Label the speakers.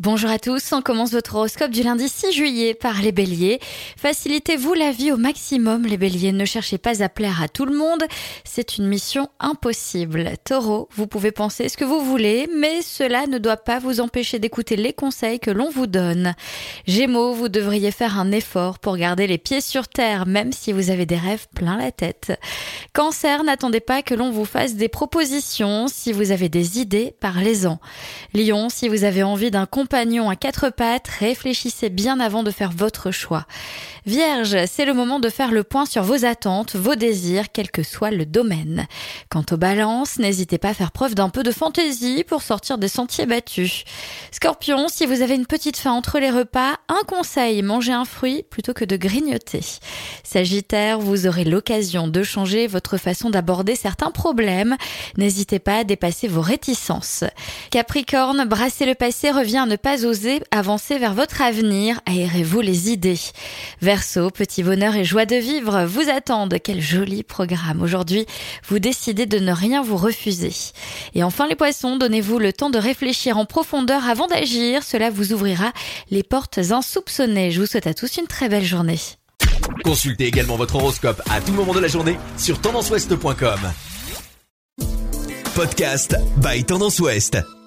Speaker 1: Bonjour à tous, on commence votre horoscope du lundi 6 juillet par les béliers. Facilitez-vous la vie au maximum les béliers, ne cherchez pas à plaire à tout le monde, c'est une mission impossible. Taureau, vous pouvez penser ce que vous voulez, mais cela ne doit pas vous empêcher d'écouter les conseils que l'on vous donne. Gémeaux, vous devriez faire un effort pour garder les pieds sur terre, même si vous avez des rêves plein la tête. Cancer, n'attendez pas que l'on vous fasse des propositions, si vous avez des idées, parlez-en. Lion, si vous avez envie d'un compagnon à quatre pattes, réfléchissez bien avant de faire votre choix. Vierge, c'est le moment de faire le point sur vos attentes, vos désirs, quel que soit le domaine. Quant aux balances, n'hésitez pas à faire preuve d'un peu de fantaisie pour sortir des sentiers battus. Scorpion, si vous avez une petite faim entre les repas, un conseil, mangez un fruit plutôt que de grignoter. Sagittaire, vous aurez l'occasion de changer votre façon d'aborder certains problèmes. N'hésitez pas à dépasser vos réticences. Capricorne, brasser le passé revient à ne pas oser avancer vers votre avenir. Aérez-vous les idées. Verseau, petit bonheur et joie de vivre vous attendent. Quel joli programme. Aujourd'hui, vous décidez de ne rien vous refuser. Et enfin les poissons, donnez-vous le temps de réfléchir en profondeur avant d'agir. Cela vous ouvrira les portes insoupçonnées. Je vous souhaite à tous une très belle journée.
Speaker 2: Consultez également votre horoscope à tout moment de la journée sur tendanceouest.com. Podcast by Tendance Ouest.